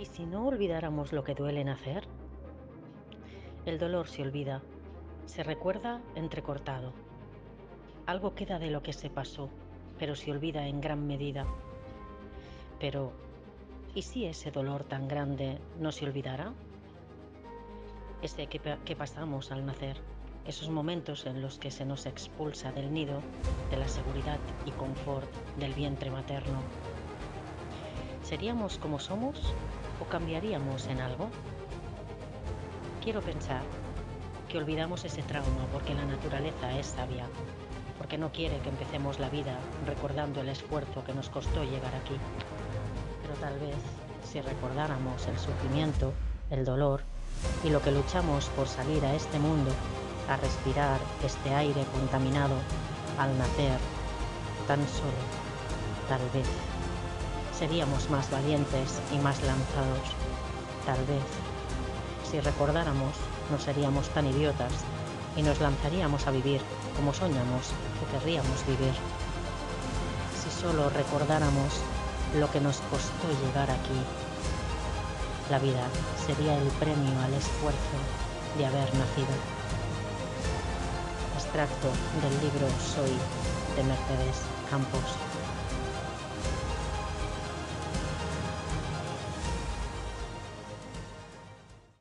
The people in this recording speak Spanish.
¿Y si no olvidáramos lo que duele nacer? El dolor se olvida, se recuerda entrecortado. Algo queda de lo que se pasó, pero se olvida en gran medida. Pero, ¿y si ese dolor tan grande no se olvidara? Ese que, que pasamos al nacer, esos momentos en los que se nos expulsa del nido, de la seguridad y confort del vientre materno. ¿Seríamos como somos o cambiaríamos en algo? Quiero pensar que olvidamos ese trauma porque la naturaleza es sabia, porque no quiere que empecemos la vida recordando el esfuerzo que nos costó llegar aquí. Pero tal vez si recordáramos el sufrimiento, el dolor y lo que luchamos por salir a este mundo, a respirar este aire contaminado al nacer, tan solo, tal vez seríamos más valientes y más lanzados. Tal vez, si recordáramos, no seríamos tan idiotas y nos lanzaríamos a vivir como soñamos que querríamos vivir. Si solo recordáramos lo que nos costó llegar aquí, la vida sería el premio al esfuerzo de haber nacido. Extracto del libro Soy de Mercedes Campos.